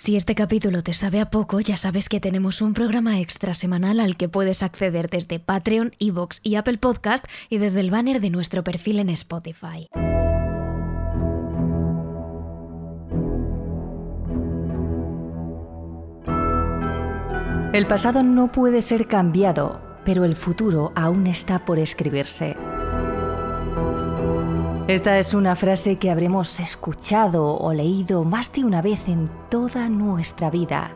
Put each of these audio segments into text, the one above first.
Si este capítulo te sabe a poco, ya sabes que tenemos un programa extra semanal al que puedes acceder desde Patreon, Evox y Apple Podcast y desde el banner de nuestro perfil en Spotify. El pasado no puede ser cambiado, pero el futuro aún está por escribirse. Esta es una frase que habremos escuchado o leído más de una vez en toda nuestra vida.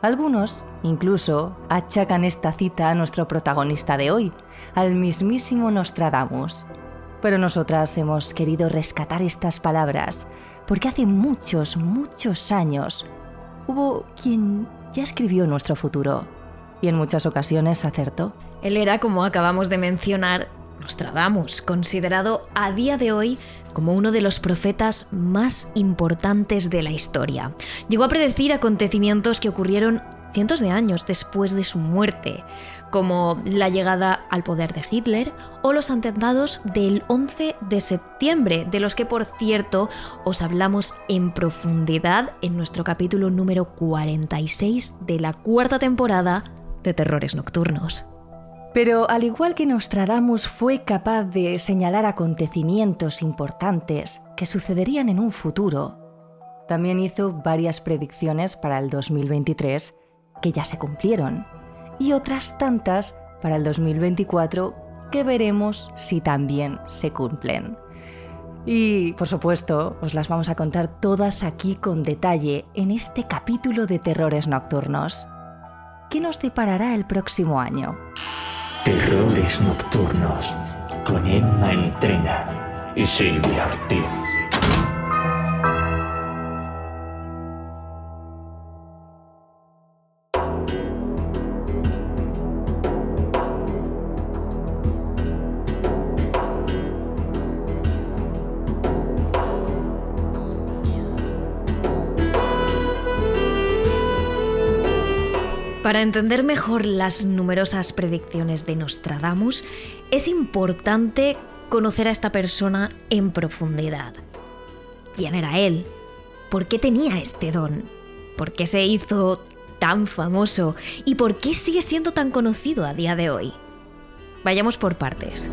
Algunos, incluso, achacan esta cita a nuestro protagonista de hoy, al mismísimo Nostradamus. Pero nosotras hemos querido rescatar estas palabras, porque hace muchos, muchos años hubo quien ya escribió nuestro futuro, y en muchas ocasiones acertó. Él era, como acabamos de mencionar, Nostradamus, considerado a día de hoy como uno de los profetas más importantes de la historia. Llegó a predecir acontecimientos que ocurrieron cientos de años después de su muerte, como la llegada al poder de Hitler o los atentados del 11 de septiembre, de los que por cierto os hablamos en profundidad en nuestro capítulo número 46 de la cuarta temporada de Terrores Nocturnos. Pero al igual que Nostradamus fue capaz de señalar acontecimientos importantes que sucederían en un futuro, también hizo varias predicciones para el 2023 que ya se cumplieron y otras tantas para el 2024 que veremos si también se cumplen. Y, por supuesto, os las vamos a contar todas aquí con detalle en este capítulo de Terrores Nocturnos. ¿Qué nos deparará el próximo año? Terrores Nocturnos con Emma Entrena y Silvia Ortiz. Para entender mejor las numerosas predicciones de Nostradamus, es importante conocer a esta persona en profundidad. ¿Quién era él? ¿Por qué tenía este don? ¿Por qué se hizo tan famoso? ¿Y por qué sigue siendo tan conocido a día de hoy? Vayamos por partes.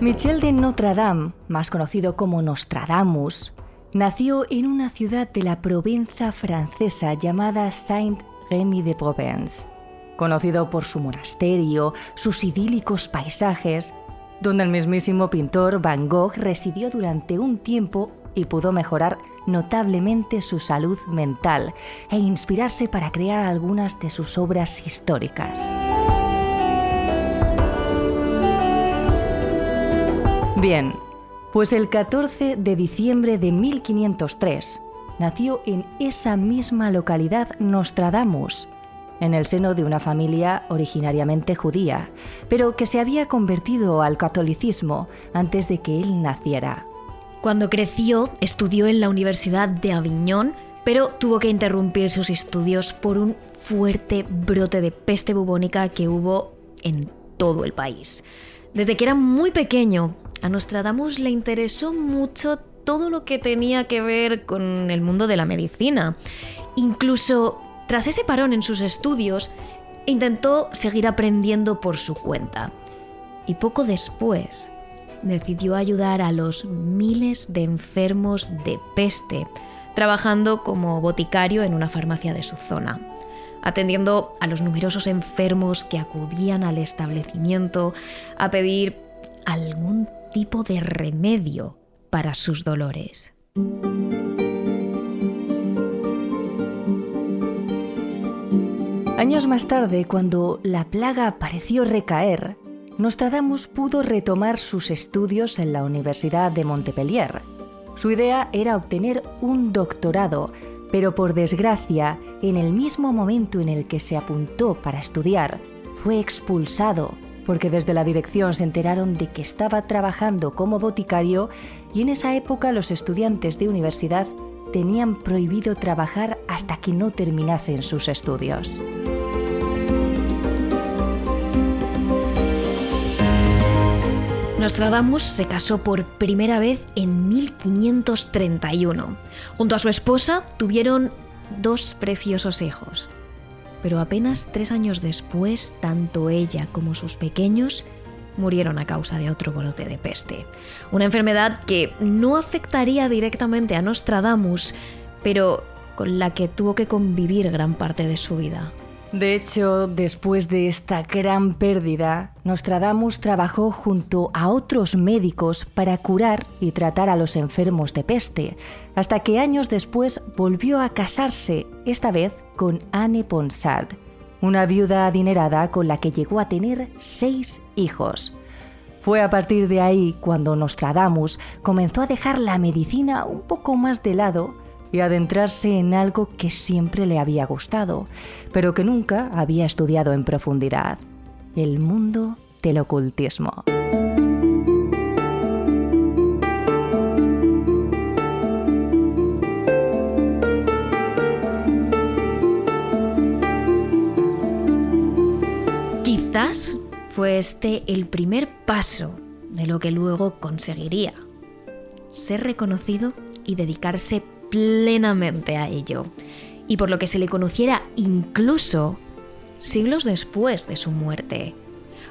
Michel de Notre Dame, más conocido como Nostradamus, nació en una ciudad de la Provenza francesa llamada Saint-Rémy de Provence, conocido por su monasterio, sus idílicos paisajes, donde el mismísimo pintor Van Gogh residió durante un tiempo y pudo mejorar notablemente su salud mental e inspirarse para crear algunas de sus obras históricas. Bien, pues el 14 de diciembre de 1503 nació en esa misma localidad Nostradamus, en el seno de una familia originariamente judía, pero que se había convertido al catolicismo antes de que él naciera. Cuando creció, estudió en la Universidad de Aviñón, pero tuvo que interrumpir sus estudios por un fuerte brote de peste bubónica que hubo en todo el país. Desde que era muy pequeño, a Nostradamus le interesó mucho todo lo que tenía que ver con el mundo de la medicina. Incluso tras ese parón en sus estudios, intentó seguir aprendiendo por su cuenta. Y poco después decidió ayudar a los miles de enfermos de peste, trabajando como boticario en una farmacia de su zona, atendiendo a los numerosos enfermos que acudían al establecimiento a pedir algún tipo de remedio para sus dolores. Años más tarde, cuando la plaga pareció recaer, Nostradamus pudo retomar sus estudios en la Universidad de Montpellier. Su idea era obtener un doctorado, pero por desgracia, en el mismo momento en el que se apuntó para estudiar, fue expulsado porque desde la dirección se enteraron de que estaba trabajando como boticario y en esa época los estudiantes de universidad tenían prohibido trabajar hasta que no terminasen sus estudios. Nostradamus se casó por primera vez en 1531. Junto a su esposa tuvieron dos preciosos hijos, pero apenas tres años después, tanto ella como sus pequeños murieron a causa de otro brote de peste. Una enfermedad que no afectaría directamente a Nostradamus, pero con la que tuvo que convivir gran parte de su vida. De hecho, después de esta gran pérdida, Nostradamus trabajó junto a otros médicos para curar y tratar a los enfermos de peste, hasta que años después volvió a casarse, esta vez con Anne Ponsard, una viuda adinerada con la que llegó a tener seis hijos. Fue a partir de ahí cuando Nostradamus comenzó a dejar la medicina un poco más de lado y adentrarse en algo que siempre le había gustado, pero que nunca había estudiado en profundidad, el mundo del ocultismo. Fue este el primer paso de lo que luego conseguiría, ser reconocido y dedicarse plenamente a ello, y por lo que se le conociera incluso siglos después de su muerte.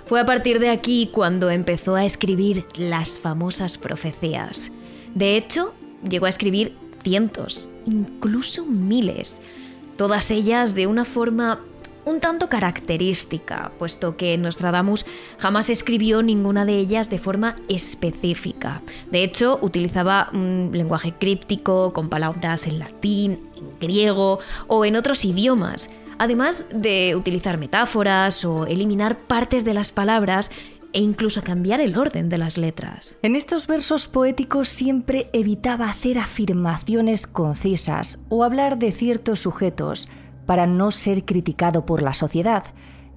Fue a partir de aquí cuando empezó a escribir las famosas profecías. De hecho, llegó a escribir cientos, incluso miles, todas ellas de una forma un tanto característica, puesto que Nostradamus jamás escribió ninguna de ellas de forma específica. De hecho, utilizaba un lenguaje críptico con palabras en latín, en griego o en otros idiomas, además de utilizar metáforas o eliminar partes de las palabras e incluso cambiar el orden de las letras. En estos versos poéticos siempre evitaba hacer afirmaciones concisas o hablar de ciertos sujetos, para no ser criticado por la sociedad,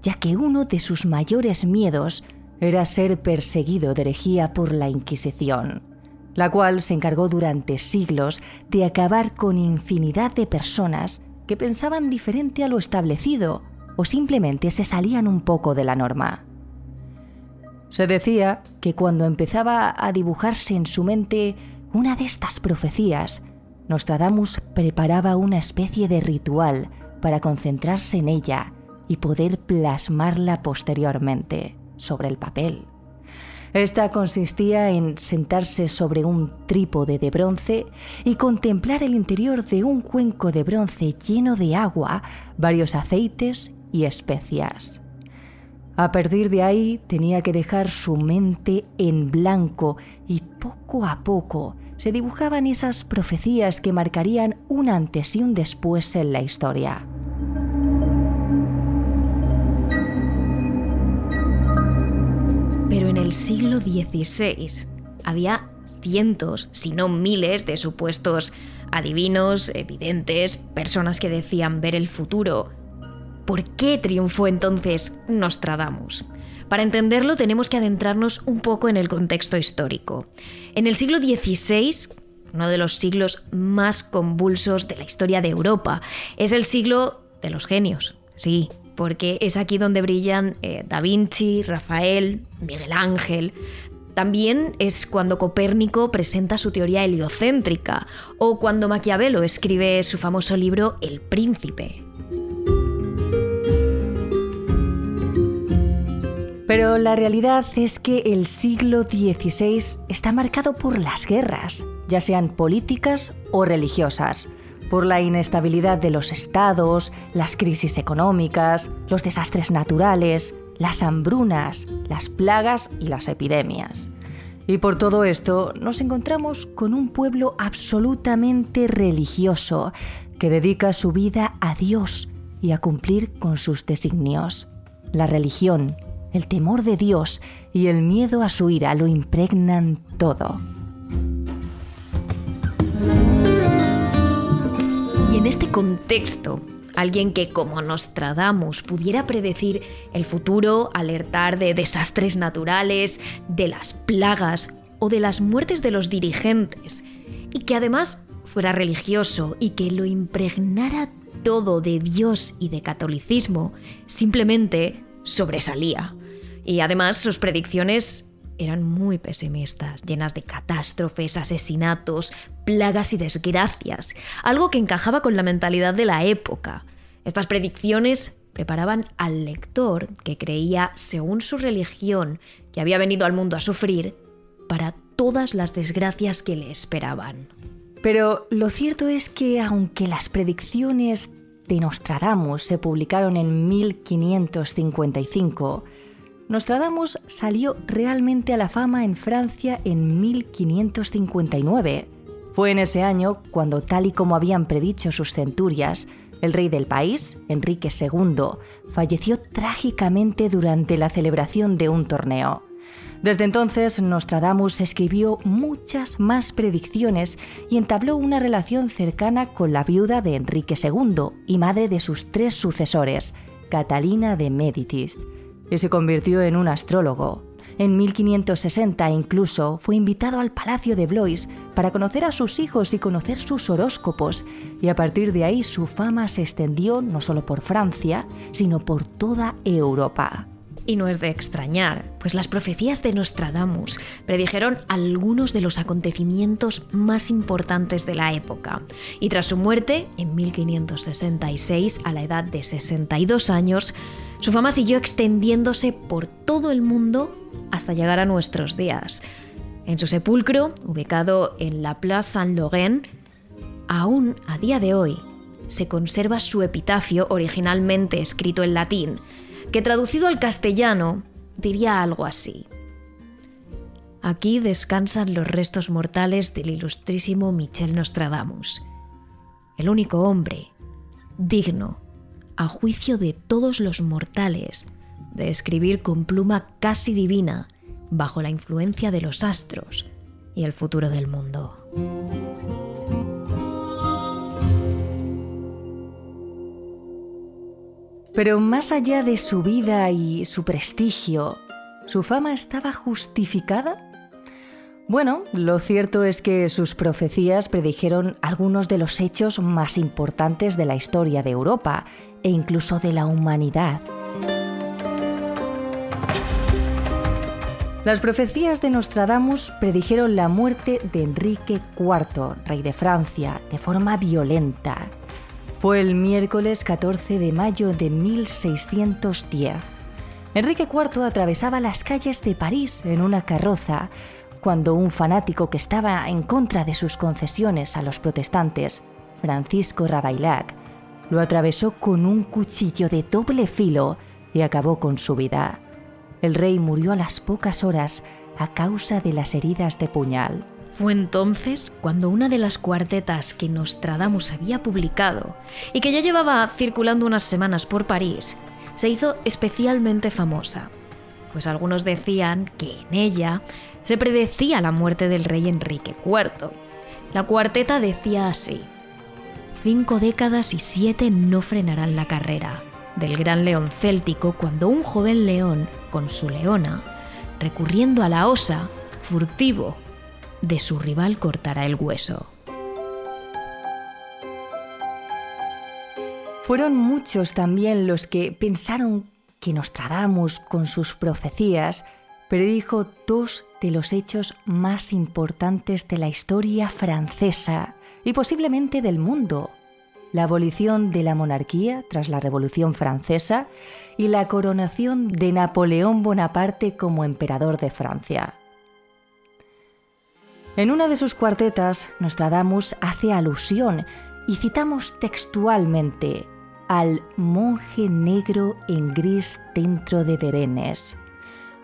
ya que uno de sus mayores miedos era ser perseguido de herejía por la Inquisición, la cual se encargó durante siglos de acabar con infinidad de personas que pensaban diferente a lo establecido o simplemente se salían un poco de la norma. Se decía que cuando empezaba a dibujarse en su mente una de estas profecías, Nostradamus preparaba una especie de ritual para concentrarse en ella y poder plasmarla posteriormente sobre el papel. Esta consistía en sentarse sobre un trípode de bronce y contemplar el interior de un cuenco de bronce lleno de agua, varios aceites y especias. A partir de ahí tenía que dejar su mente en blanco y poco a poco se dibujaban esas profecías que marcarían un antes y un después en la historia. En el siglo XVI había cientos, si no miles, de supuestos adivinos, evidentes, personas que decían ver el futuro. ¿Por qué triunfó entonces Nostradamus? Para entenderlo tenemos que adentrarnos un poco en el contexto histórico. En el siglo XVI, uno de los siglos más convulsos de la historia de Europa, es el siglo de los genios. Sí, porque es aquí donde brillan eh, Da Vinci, Rafael, Miguel Ángel. También es cuando Copérnico presenta su teoría heliocéntrica o cuando Maquiavelo escribe su famoso libro El Príncipe. Pero la realidad es que el siglo XVI está marcado por las guerras, ya sean políticas o religiosas, por la inestabilidad de los estados, las crisis económicas, los desastres naturales, las hambrunas, las plagas y las epidemias. Y por todo esto nos encontramos con un pueblo absolutamente religioso que dedica su vida a Dios y a cumplir con sus designios. La religión el temor de Dios y el miedo a su ira lo impregnan todo. En este contexto, alguien que como Nostradamus pudiera predecir el futuro, alertar de desastres naturales, de las plagas o de las muertes de los dirigentes, y que además fuera religioso y que lo impregnara todo de Dios y de catolicismo, simplemente sobresalía. Y además sus predicciones eran muy pesimistas, llenas de catástrofes, asesinatos, plagas y desgracias, algo que encajaba con la mentalidad de la época. Estas predicciones preparaban al lector, que creía, según su religión, que había venido al mundo a sufrir, para todas las desgracias que le esperaban. Pero lo cierto es que aunque las predicciones de Nostradamus se publicaron en 1555, Nostradamus salió realmente a la fama en Francia en 1559. Fue en ese año cuando, tal y como habían predicho sus centurias, el rey del país, Enrique II, falleció trágicamente durante la celebración de un torneo. Desde entonces, Nostradamus escribió muchas más predicciones y entabló una relación cercana con la viuda de Enrique II y madre de sus tres sucesores, Catalina de Médicis, y se convirtió en un astrólogo. En 1560 incluso fue invitado al Palacio de Blois para conocer a sus hijos y conocer sus horóscopos, y a partir de ahí su fama se extendió no solo por Francia, sino por toda Europa. Y no es de extrañar, pues las profecías de Nostradamus predijeron algunos de los acontecimientos más importantes de la época. Y tras su muerte, en 1566, a la edad de 62 años, su fama siguió extendiéndose por todo el mundo hasta llegar a nuestros días. En su sepulcro, ubicado en la Place Saint-Laurent, aún a día de hoy se conserva su epitafio originalmente escrito en latín, que traducido al castellano diría algo así. Aquí descansan los restos mortales del ilustrísimo Michel Nostradamus, el único hombre digno, a juicio de todos los mortales, de escribir con pluma casi divina bajo la influencia de los astros y el futuro del mundo. Pero más allá de su vida y su prestigio, ¿su fama estaba justificada? Bueno, lo cierto es que sus profecías predijeron algunos de los hechos más importantes de la historia de Europa e incluso de la humanidad. Las profecías de Nostradamus predijeron la muerte de Enrique IV, rey de Francia, de forma violenta. Fue el miércoles 14 de mayo de 1610. Enrique IV atravesaba las calles de París en una carroza cuando un fanático que estaba en contra de sus concesiones a los protestantes, Francisco Rabaillac, lo atravesó con un cuchillo de doble filo y acabó con su vida. El rey murió a las pocas horas a causa de las heridas de puñal. Fue entonces cuando una de las cuartetas que Nostradamus había publicado y que ya llevaba circulando unas semanas por París, se hizo especialmente famosa, pues algunos decían que en ella se predecía la muerte del rey Enrique IV. La cuarteta decía así, cinco décadas y siete no frenarán la carrera del gran león céltico cuando un joven león, con su leona, recurriendo a la osa, furtivo, de su rival cortará el hueso. Fueron muchos también los que pensaron que Nostradamus, con sus profecías, predijo dos de los hechos más importantes de la historia francesa y posiblemente del mundo, la abolición de la monarquía tras la Revolución Francesa y la coronación de Napoleón Bonaparte como emperador de Francia. En una de sus cuartetas, Nostradamus hace alusión y citamos textualmente al monje negro en gris dentro de Berenes.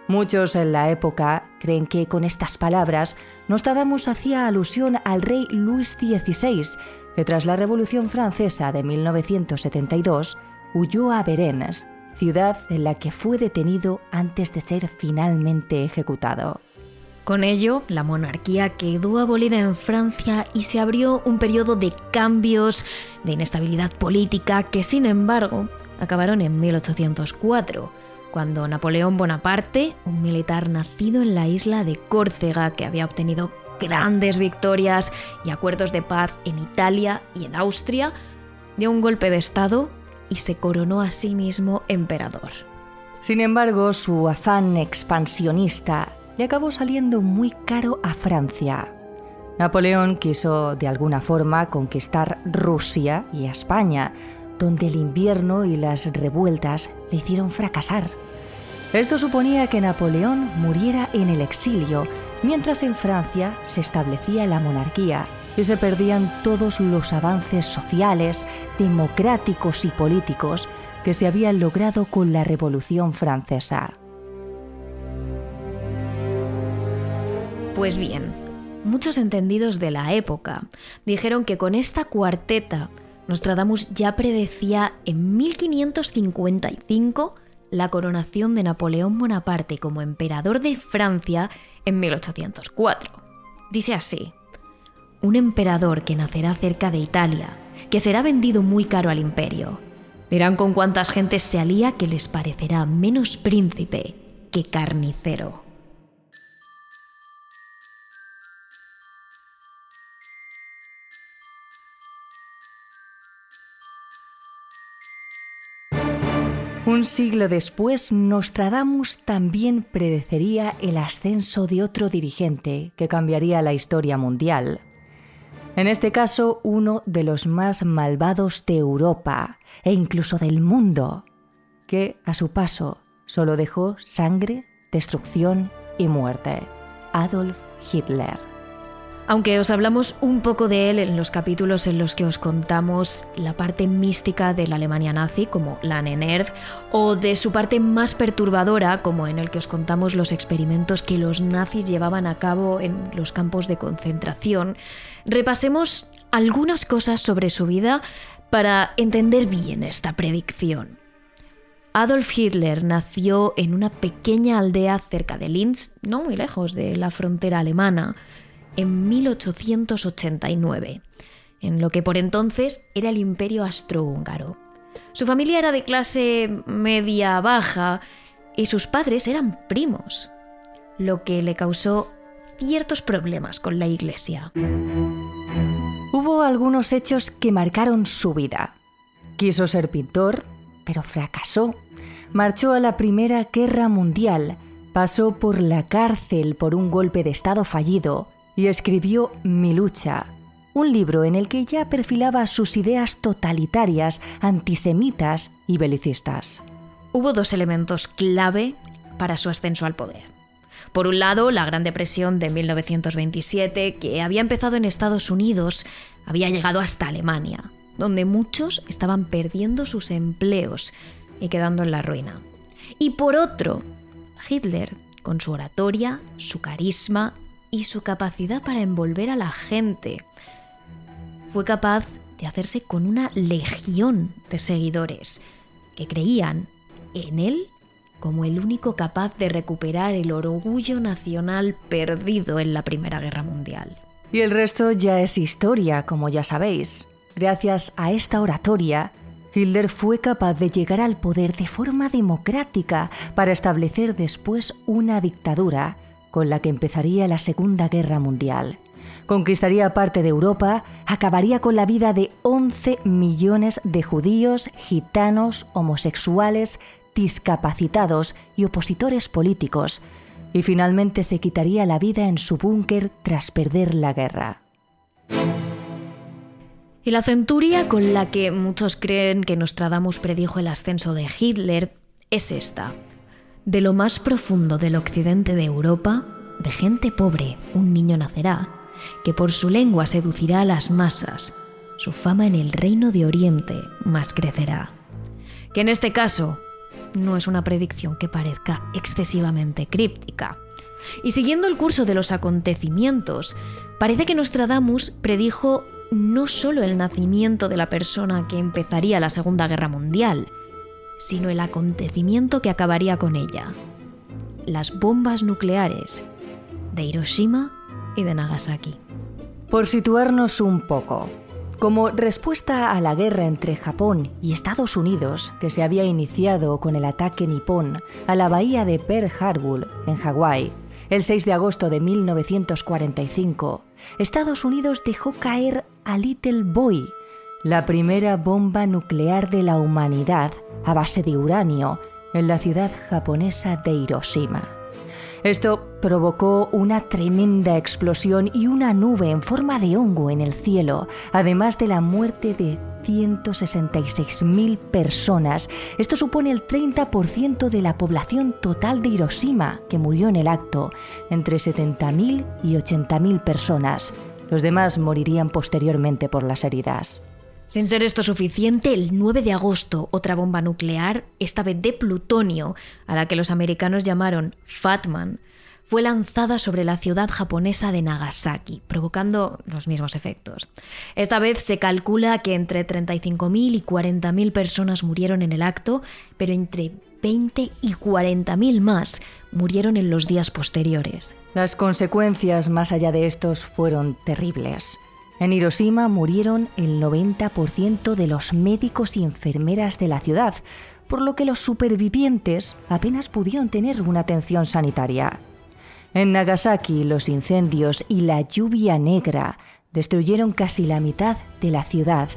Muchos en la época creen que con estas palabras Nostradamus hacía alusión al rey Luis XVI, que tras la Revolución Francesa de 1972 huyó a Berenes ciudad en la que fue detenido antes de ser finalmente ejecutado. Con ello, la monarquía quedó abolida en Francia y se abrió un periodo de cambios, de inestabilidad política que, sin embargo, acabaron en 1804, cuando Napoleón Bonaparte, un militar nacido en la isla de Córcega que había obtenido grandes victorias y acuerdos de paz en Italia y en Austria, dio un golpe de Estado y se coronó a sí mismo emperador. Sin embargo, su afán expansionista le acabó saliendo muy caro a Francia. Napoleón quiso de alguna forma conquistar Rusia y España, donde el invierno y las revueltas le hicieron fracasar. Esto suponía que Napoleón muriera en el exilio, mientras en Francia se establecía la monarquía y se perdían todos los avances sociales, democráticos y políticos que se habían logrado con la Revolución Francesa. Pues bien, muchos entendidos de la época dijeron que con esta cuarteta Nostradamus ya predecía en 1555 la coronación de Napoleón Bonaparte como emperador de Francia en 1804. Dice así, un emperador que nacerá cerca de Italia, que será vendido muy caro al imperio. Verán con cuántas gentes se alía que les parecerá menos príncipe que carnicero. Un siglo después, Nostradamus también predecería el ascenso de otro dirigente que cambiaría la historia mundial. En este caso, uno de los más malvados de Europa e incluso del mundo, que a su paso solo dejó sangre, destrucción y muerte. Adolf Hitler. Aunque os hablamos un poco de él en los capítulos en los que os contamos la parte mística de la Alemania nazi, como la Nenerv, o de su parte más perturbadora, como en el que os contamos los experimentos que los nazis llevaban a cabo en los campos de concentración, repasemos algunas cosas sobre su vida para entender bien esta predicción. Adolf Hitler nació en una pequeña aldea cerca de Linz, no muy lejos de la frontera alemana, en 1889, en lo que por entonces era el imperio astrohúngaro. Su familia era de clase media-baja y sus padres eran primos, lo que le causó ciertos problemas con la iglesia. Hubo algunos hechos que marcaron su vida. Quiso ser pintor, pero fracasó. Marchó a la Primera Guerra Mundial, pasó por la cárcel por un golpe de Estado fallido y escribió Mi lucha, un libro en el que ya perfilaba sus ideas totalitarias, antisemitas y belicistas. Hubo dos elementos clave para su ascenso al poder. Por un lado, la Gran Depresión de 1927, que había empezado en Estados Unidos, había llegado hasta Alemania, donde muchos estaban perdiendo sus empleos y quedando en la ruina. Y por otro, Hitler, con su oratoria, su carisma y su capacidad para envolver a la gente. Fue capaz de hacerse con una legión de seguidores que creían en él como el único capaz de recuperar el orgullo nacional perdido en la Primera Guerra Mundial. Y el resto ya es historia, como ya sabéis. Gracias a esta oratoria, Hitler fue capaz de llegar al poder de forma democrática para establecer después una dictadura con la que empezaría la Segunda Guerra Mundial. Conquistaría parte de Europa, acabaría con la vida de 11 millones de judíos, gitanos, homosexuales, discapacitados y opositores políticos, y finalmente se quitaría la vida en su búnker tras perder la guerra. Y la centuria con la que muchos creen que Nostradamus predijo el ascenso de Hitler es esta. De lo más profundo del occidente de Europa, de gente pobre, un niño nacerá, que por su lengua seducirá a las masas. Su fama en el reino de Oriente más crecerá. Que en este caso no es una predicción que parezca excesivamente críptica. Y siguiendo el curso de los acontecimientos, parece que Nostradamus predijo no solo el nacimiento de la persona que empezaría la Segunda Guerra Mundial, sino el acontecimiento que acabaría con ella. Las bombas nucleares de Hiroshima y de Nagasaki. Por situarnos un poco, como respuesta a la guerra entre Japón y Estados Unidos, que se había iniciado con el ataque nipón a la bahía de Pearl Harbor, en Hawái, el 6 de agosto de 1945, Estados Unidos dejó caer a Little Boy, la primera bomba nuclear de la humanidad a base de uranio, en la ciudad japonesa de Hiroshima. Esto provocó una tremenda explosión y una nube en forma de hongo en el cielo, además de la muerte de 166.000 personas. Esto supone el 30% de la población total de Hiroshima, que murió en el acto, entre 70.000 y 80.000 personas. Los demás morirían posteriormente por las heridas. Sin ser esto suficiente, el 9 de agosto otra bomba nuclear, esta vez de plutonio, a la que los americanos llamaron Fatman, fue lanzada sobre la ciudad japonesa de Nagasaki, provocando los mismos efectos. Esta vez se calcula que entre 35.000 y 40.000 personas murieron en el acto, pero entre 20 y 40.000 más murieron en los días posteriores. Las consecuencias más allá de estos fueron terribles. En Hiroshima murieron el 90% de los médicos y enfermeras de la ciudad, por lo que los supervivientes apenas pudieron tener una atención sanitaria. En Nagasaki los incendios y la lluvia negra destruyeron casi la mitad de la ciudad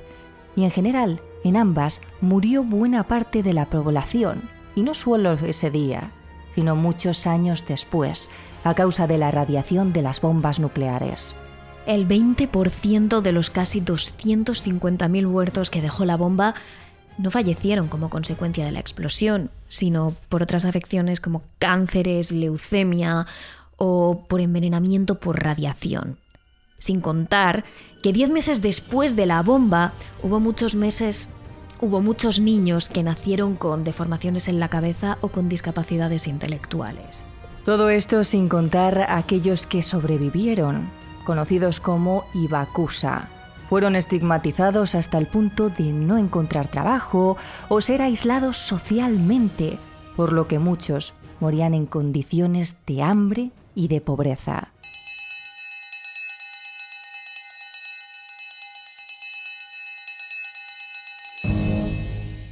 y en general en ambas murió buena parte de la población, y no solo ese día, sino muchos años después, a causa de la radiación de las bombas nucleares. El 20% de los casi 250.000 muertos que dejó la bomba no fallecieron como consecuencia de la explosión, sino por otras afecciones como cánceres, leucemia o por envenenamiento por radiación. Sin contar que 10 meses después de la bomba hubo muchos meses hubo muchos niños que nacieron con deformaciones en la cabeza o con discapacidades intelectuales. Todo esto sin contar a aquellos que sobrevivieron, conocidos como Ibakusa. Fueron estigmatizados hasta el punto de no encontrar trabajo o ser aislados socialmente, por lo que muchos morían en condiciones de hambre y de pobreza.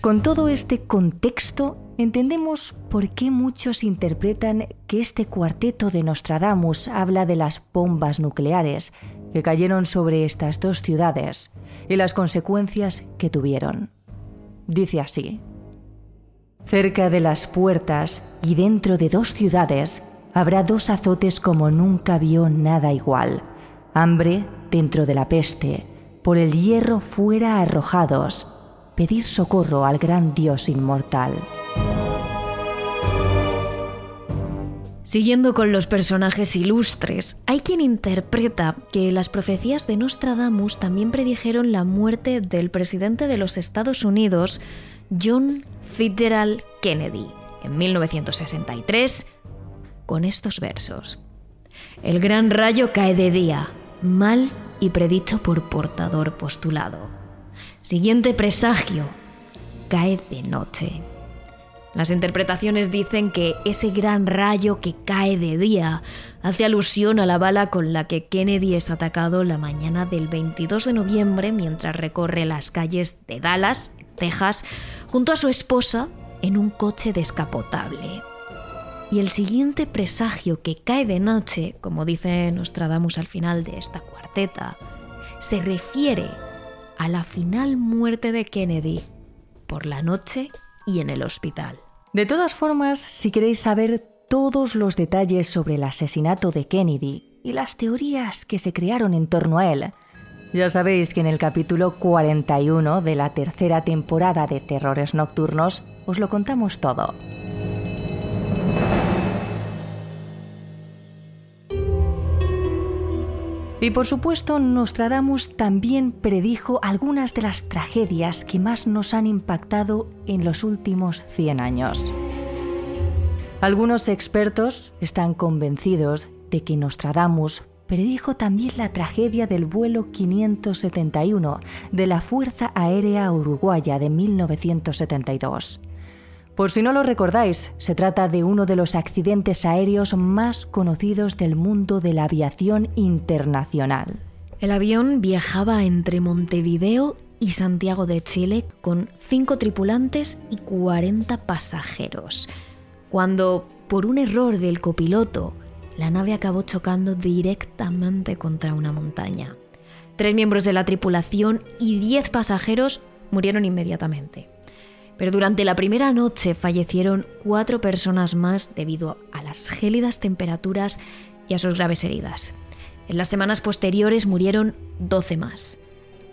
Con todo este contexto, entendemos por qué muchos interpretan que este cuarteto de Nostradamus habla de las bombas nucleares que cayeron sobre estas dos ciudades y las consecuencias que tuvieron. Dice así, cerca de las puertas y dentro de dos ciudades habrá dos azotes como nunca vio nada igual, hambre dentro de la peste, por el hierro fuera arrojados, pedir socorro al gran Dios inmortal. Siguiendo con los personajes ilustres, hay quien interpreta que las profecías de Nostradamus también predijeron la muerte del presidente de los Estados Unidos, John Fitzgerald Kennedy, en 1963, con estos versos. El gran rayo cae de día, mal y predicho por portador postulado. Siguiente presagio, cae de noche. Las interpretaciones dicen que ese gran rayo que cae de día hace alusión a la bala con la que Kennedy es atacado la mañana del 22 de noviembre mientras recorre las calles de Dallas, Texas, junto a su esposa en un coche descapotable. Y el siguiente presagio que cae de noche, como dice Nostradamus al final de esta cuarteta, se refiere la final muerte de Kennedy por la noche y en el hospital. De todas formas, si queréis saber todos los detalles sobre el asesinato de Kennedy y las teorías que se crearon en torno a él, ya sabéis que en el capítulo 41 de la tercera temporada de Terrores Nocturnos os lo contamos todo. Y por supuesto, Nostradamus también predijo algunas de las tragedias que más nos han impactado en los últimos 100 años. Algunos expertos están convencidos de que Nostradamus predijo también la tragedia del vuelo 571 de la Fuerza Aérea Uruguaya de 1972. Por si no lo recordáis, se trata de uno de los accidentes aéreos más conocidos del mundo de la aviación internacional. El avión viajaba entre Montevideo y Santiago de Chile con cinco tripulantes y 40 pasajeros. Cuando, por un error del copiloto, la nave acabó chocando directamente contra una montaña. Tres miembros de la tripulación y diez pasajeros murieron inmediatamente. Pero durante la primera noche fallecieron cuatro personas más debido a las gélidas temperaturas y a sus graves heridas. En las semanas posteriores murieron 12 más.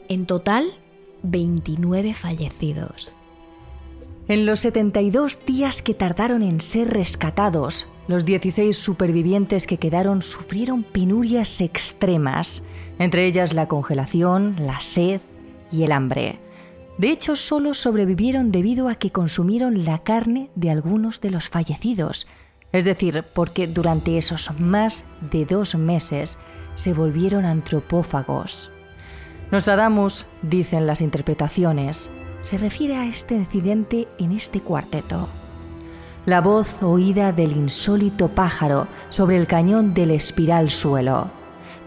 En total, 29 fallecidos. En los 72 días que tardaron en ser rescatados, los 16 supervivientes que quedaron sufrieron penurias extremas, entre ellas la congelación, la sed y el hambre. De hecho, solo sobrevivieron debido a que consumieron la carne de algunos de los fallecidos, es decir, porque durante esos más de dos meses se volvieron antropófagos. Nostradamus, dicen las interpretaciones, se refiere a este incidente en este cuarteto. La voz oída del insólito pájaro sobre el cañón del espiral suelo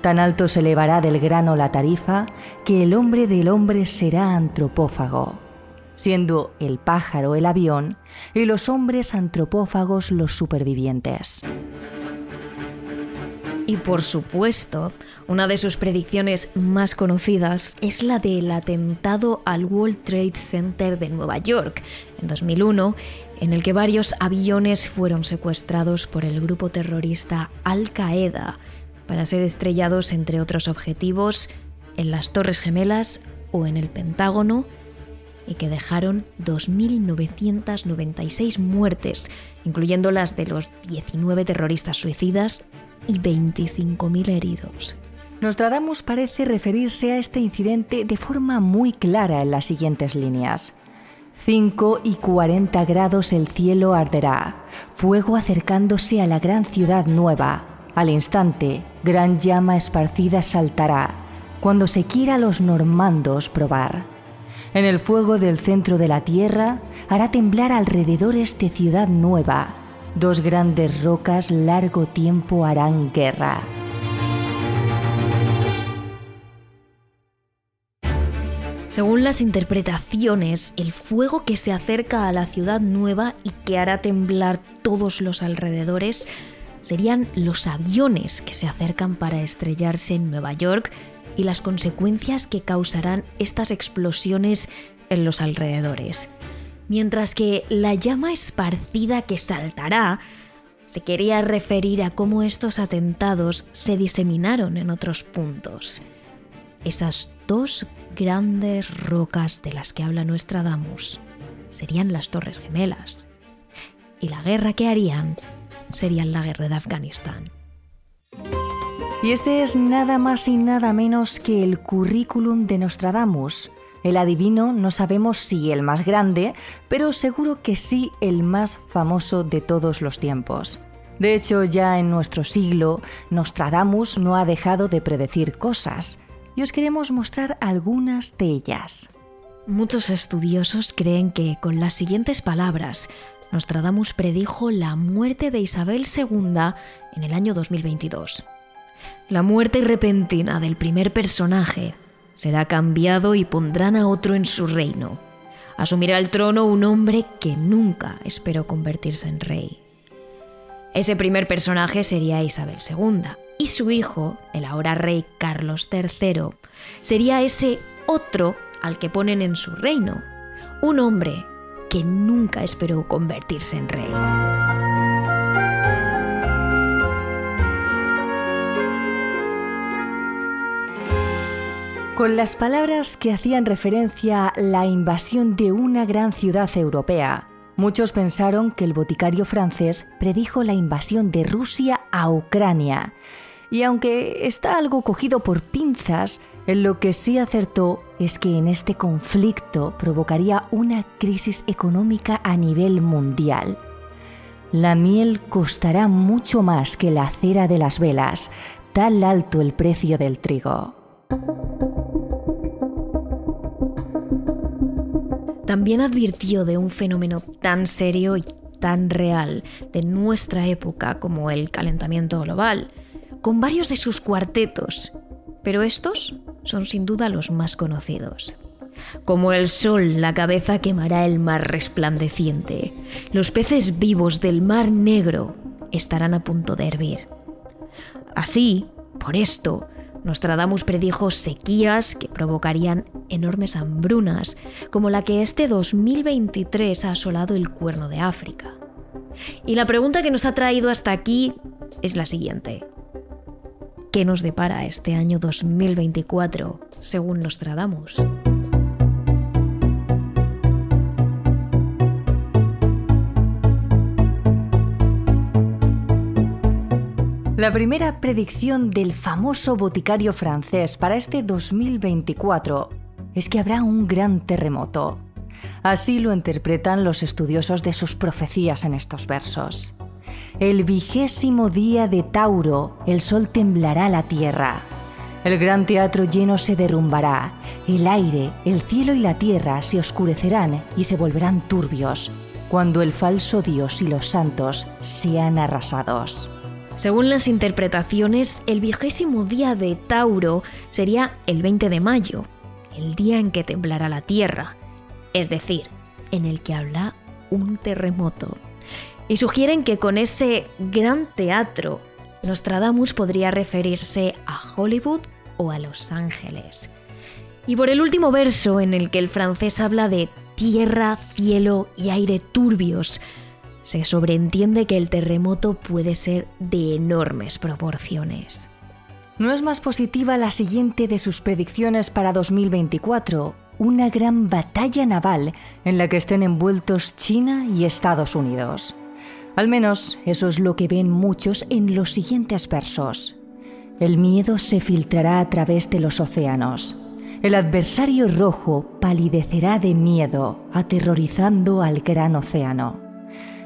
Tan alto se elevará del grano la tarifa que el hombre del hombre será antropófago, siendo el pájaro el avión y los hombres antropófagos los supervivientes. Y por supuesto, una de sus predicciones más conocidas es la del atentado al World Trade Center de Nueva York en 2001, en el que varios aviones fueron secuestrados por el grupo terrorista Al Qaeda para ser estrellados entre otros objetivos en las Torres Gemelas o en el Pentágono y que dejaron 2.996 muertes, incluyendo las de los 19 terroristas suicidas y 25.000 heridos. Nostradamus parece referirse a este incidente de forma muy clara en las siguientes líneas. 5 y 40 grados el cielo arderá, fuego acercándose a la gran ciudad nueva, al instante, gran llama esparcida saltará, cuando se quiera los normandos probar. En el fuego del centro de la tierra hará temblar alrededor este ciudad nueva. Dos grandes rocas largo tiempo harán guerra. Según las interpretaciones, el fuego que se acerca a la ciudad nueva y que hará temblar todos los alrededores serían los aviones que se acercan para estrellarse en Nueva York y las consecuencias que causarán estas explosiones en los alrededores. Mientras que la llama esparcida que saltará se quería referir a cómo estos atentados se diseminaron en otros puntos. Esas dos grandes rocas de las que habla nuestra Damus serían las Torres Gemelas. Y la guerra que harían sería la guerra de Afganistán. Y este es nada más y nada menos que el currículum de Nostradamus. El adivino no sabemos si el más grande, pero seguro que sí el más famoso de todos los tiempos. De hecho, ya en nuestro siglo, Nostradamus no ha dejado de predecir cosas, y os queremos mostrar algunas de ellas. Muchos estudiosos creen que con las siguientes palabras Nostradamus predijo la muerte de Isabel II en el año 2022. La muerte repentina del primer personaje será cambiado y pondrán a otro en su reino. Asumirá el trono un hombre que nunca esperó convertirse en rey. Ese primer personaje sería Isabel II y su hijo, el ahora rey Carlos III, sería ese otro al que ponen en su reino. Un hombre que nunca esperó convertirse en rey. Con las palabras que hacían referencia a la invasión de una gran ciudad europea, muchos pensaron que el boticario francés predijo la invasión de Rusia a Ucrania. Y aunque está algo cogido por pinzas, en lo que sí acertó es que en este conflicto provocaría una crisis económica a nivel mundial. La miel costará mucho más que la cera de las velas, tal alto el precio del trigo. también advirtió de un fenómeno tan serio y tan real de nuestra época como el calentamiento global, con varios de sus cuartetos, pero estos son sin duda los más conocidos. Como el sol, la cabeza quemará el mar resplandeciente. Los peces vivos del mar negro estarán a punto de hervir. Así, por esto, Nostradamus predijo sequías que provocarían enormes hambrunas, como la que este 2023 ha asolado el cuerno de África. Y la pregunta que nos ha traído hasta aquí es la siguiente. ¿Qué nos depara este año 2024 según Nostradamus? La primera predicción del famoso boticario francés para este 2024 es que habrá un gran terremoto. Así lo interpretan los estudiosos de sus profecías en estos versos. El vigésimo día de Tauro, el sol temblará la tierra. El gran teatro lleno se derrumbará. El aire, el cielo y la tierra se oscurecerán y se volverán turbios, cuando el falso Dios y los santos sean arrasados. Según las interpretaciones, el vigésimo día de Tauro sería el 20 de mayo, el día en que temblará la Tierra, es decir, en el que habla un terremoto. Y sugieren que con ese gran teatro, Nostradamus podría referirse a Hollywood o a Los Ángeles. Y por el último verso en el que el francés habla de tierra, cielo y aire turbios, se sobreentiende que el terremoto puede ser de enormes proporciones. ¿No es más positiva la siguiente de sus predicciones para 2024? Una gran batalla naval en la que estén envueltos China y Estados Unidos. Al menos eso es lo que ven muchos en los siguientes versos. El miedo se filtrará a través de los océanos. El adversario rojo palidecerá de miedo, aterrorizando al gran océano.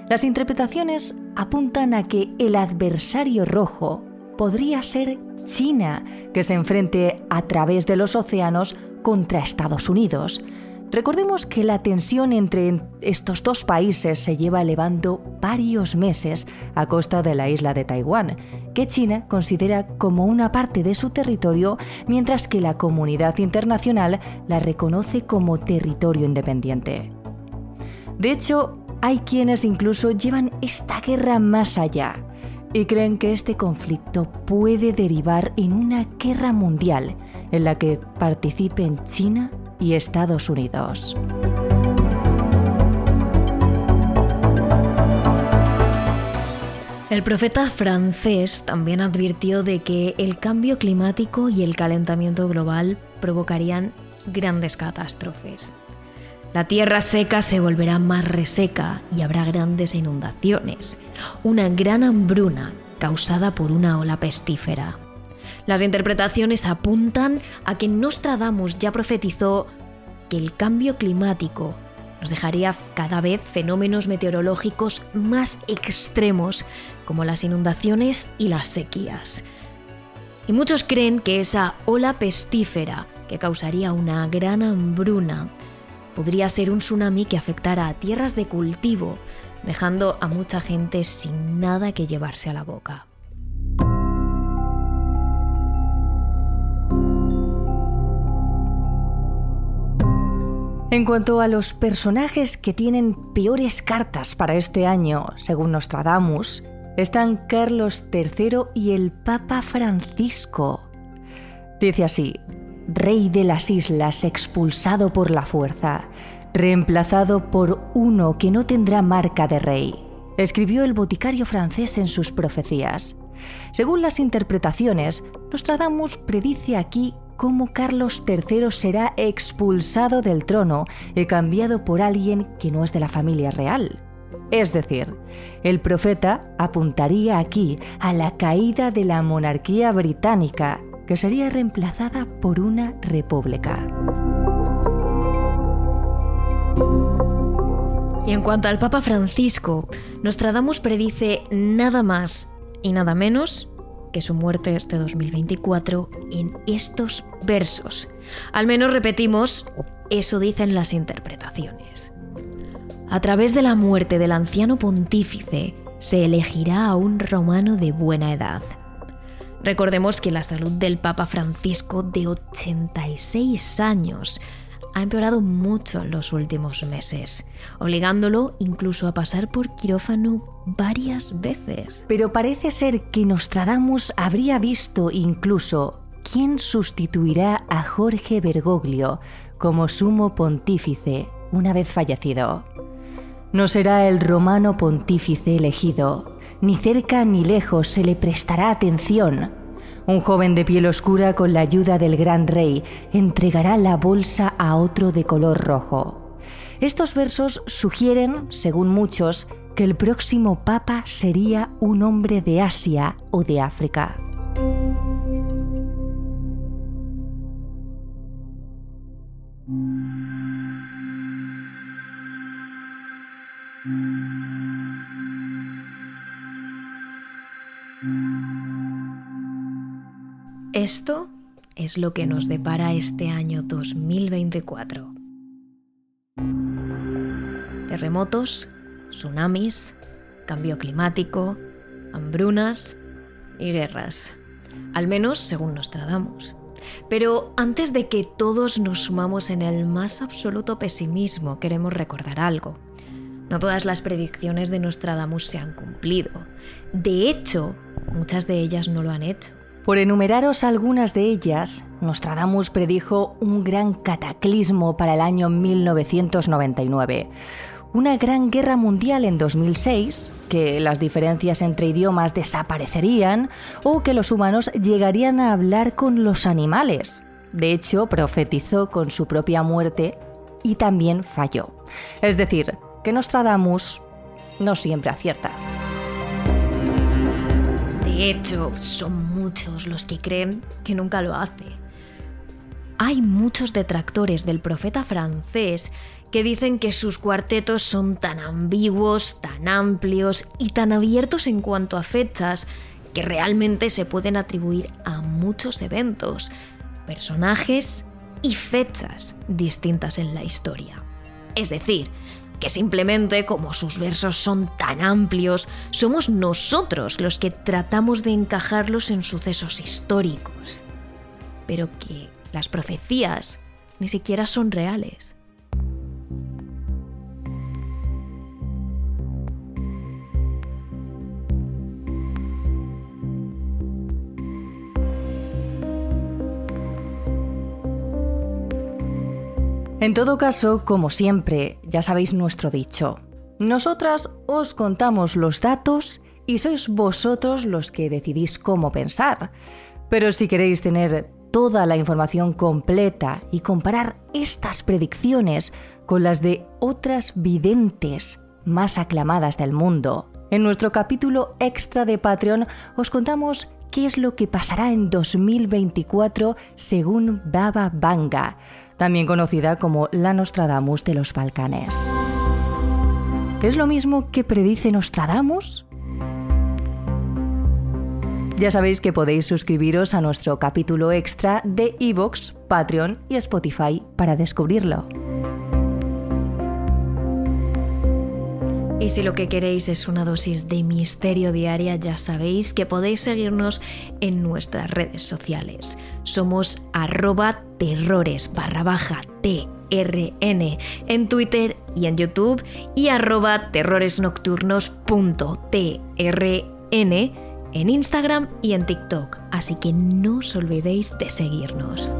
Las interpretaciones apuntan a que el adversario rojo podría ser China, que se enfrente a través de los océanos contra Estados Unidos. Recordemos que la tensión entre estos dos países se lleva elevando varios meses a costa de la isla de Taiwán, que China considera como una parte de su territorio, mientras que la comunidad internacional la reconoce como territorio independiente. De hecho, hay quienes incluso llevan esta guerra más allá y creen que este conflicto puede derivar en una guerra mundial en la que participen China y Estados Unidos. El profeta francés también advirtió de que el cambio climático y el calentamiento global provocarían grandes catástrofes. La tierra seca se volverá más reseca y habrá grandes inundaciones, una gran hambruna causada por una ola pestífera. Las interpretaciones apuntan a que Nostradamus ya profetizó que el cambio climático nos dejaría cada vez fenómenos meteorológicos más extremos como las inundaciones y las sequías. Y muchos creen que esa ola pestífera que causaría una gran hambruna podría ser un tsunami que afectara a tierras de cultivo, dejando a mucha gente sin nada que llevarse a la boca. En cuanto a los personajes que tienen peores cartas para este año, según Nostradamus, están Carlos III y el Papa Francisco. Dice así, rey de las islas expulsado por la fuerza, reemplazado por uno que no tendrá marca de rey, escribió el boticario francés en sus profecías. Según las interpretaciones, Nostradamus predice aquí cómo Carlos III será expulsado del trono y cambiado por alguien que no es de la familia real. Es decir, el profeta apuntaría aquí a la caída de la monarquía británica que sería reemplazada por una república. Y en cuanto al Papa Francisco, Nostradamus predice nada más y nada menos su muerte este 2024 en estos versos. Al menos repetimos Eso dicen las interpretaciones. A través de la muerte del anciano pontífice, se elegirá a un romano de buena edad. Recordemos que la salud del Papa Francisco de 86 años ha empeorado mucho en los últimos meses, obligándolo incluso a pasar por quirófano varias veces. Pero parece ser que Nostradamus habría visto incluso quién sustituirá a Jorge Bergoglio como sumo pontífice una vez fallecido. No será el romano pontífice elegido, ni cerca ni lejos se le prestará atención. Un joven de piel oscura con la ayuda del gran rey entregará la bolsa a otro de color rojo. Estos versos sugieren, según muchos, que el próximo papa sería un hombre de Asia o de África. Esto es lo que nos depara este año 2024. Terremotos, tsunamis, cambio climático, hambrunas y guerras. Al menos según Nostradamus. Pero antes de que todos nos sumamos en el más absoluto pesimismo, queremos recordar algo. No todas las predicciones de Nostradamus se han cumplido. De hecho, muchas de ellas no lo han hecho. Por enumeraros algunas de ellas, Nostradamus predijo un gran cataclismo para el año 1999, una gran guerra mundial en 2006, que las diferencias entre idiomas desaparecerían o que los humanos llegarían a hablar con los animales. De hecho, profetizó con su propia muerte y también falló. Es decir, que Nostradamus no siempre acierta. Hecho, son muchos los que creen que nunca lo hace. Hay muchos detractores del profeta francés que dicen que sus cuartetos son tan ambiguos, tan amplios y tan abiertos en cuanto a fechas que realmente se pueden atribuir a muchos eventos, personajes y fechas distintas en la historia. Es decir, que simplemente como sus versos son tan amplios, somos nosotros los que tratamos de encajarlos en sucesos históricos, pero que las profecías ni siquiera son reales. En todo caso, como siempre, ya sabéis nuestro dicho. Nosotras os contamos los datos y sois vosotros los que decidís cómo pensar. Pero si queréis tener toda la información completa y comparar estas predicciones con las de otras videntes más aclamadas del mundo, en nuestro capítulo extra de Patreon os contamos qué es lo que pasará en 2024 según Baba Vanga también conocida como la Nostradamus de los Balcanes. ¿Es lo mismo que predice Nostradamus? Ya sabéis que podéis suscribiros a nuestro capítulo extra de Evox, Patreon y Spotify para descubrirlo. Y si lo que queréis es una dosis de misterio diaria, ya sabéis que podéis seguirnos en nuestras redes sociales. Somos arroba terrores barra TRN en Twitter y en YouTube y arroba terroresnocturnos.trn en Instagram y en TikTok. Así que no os olvidéis de seguirnos.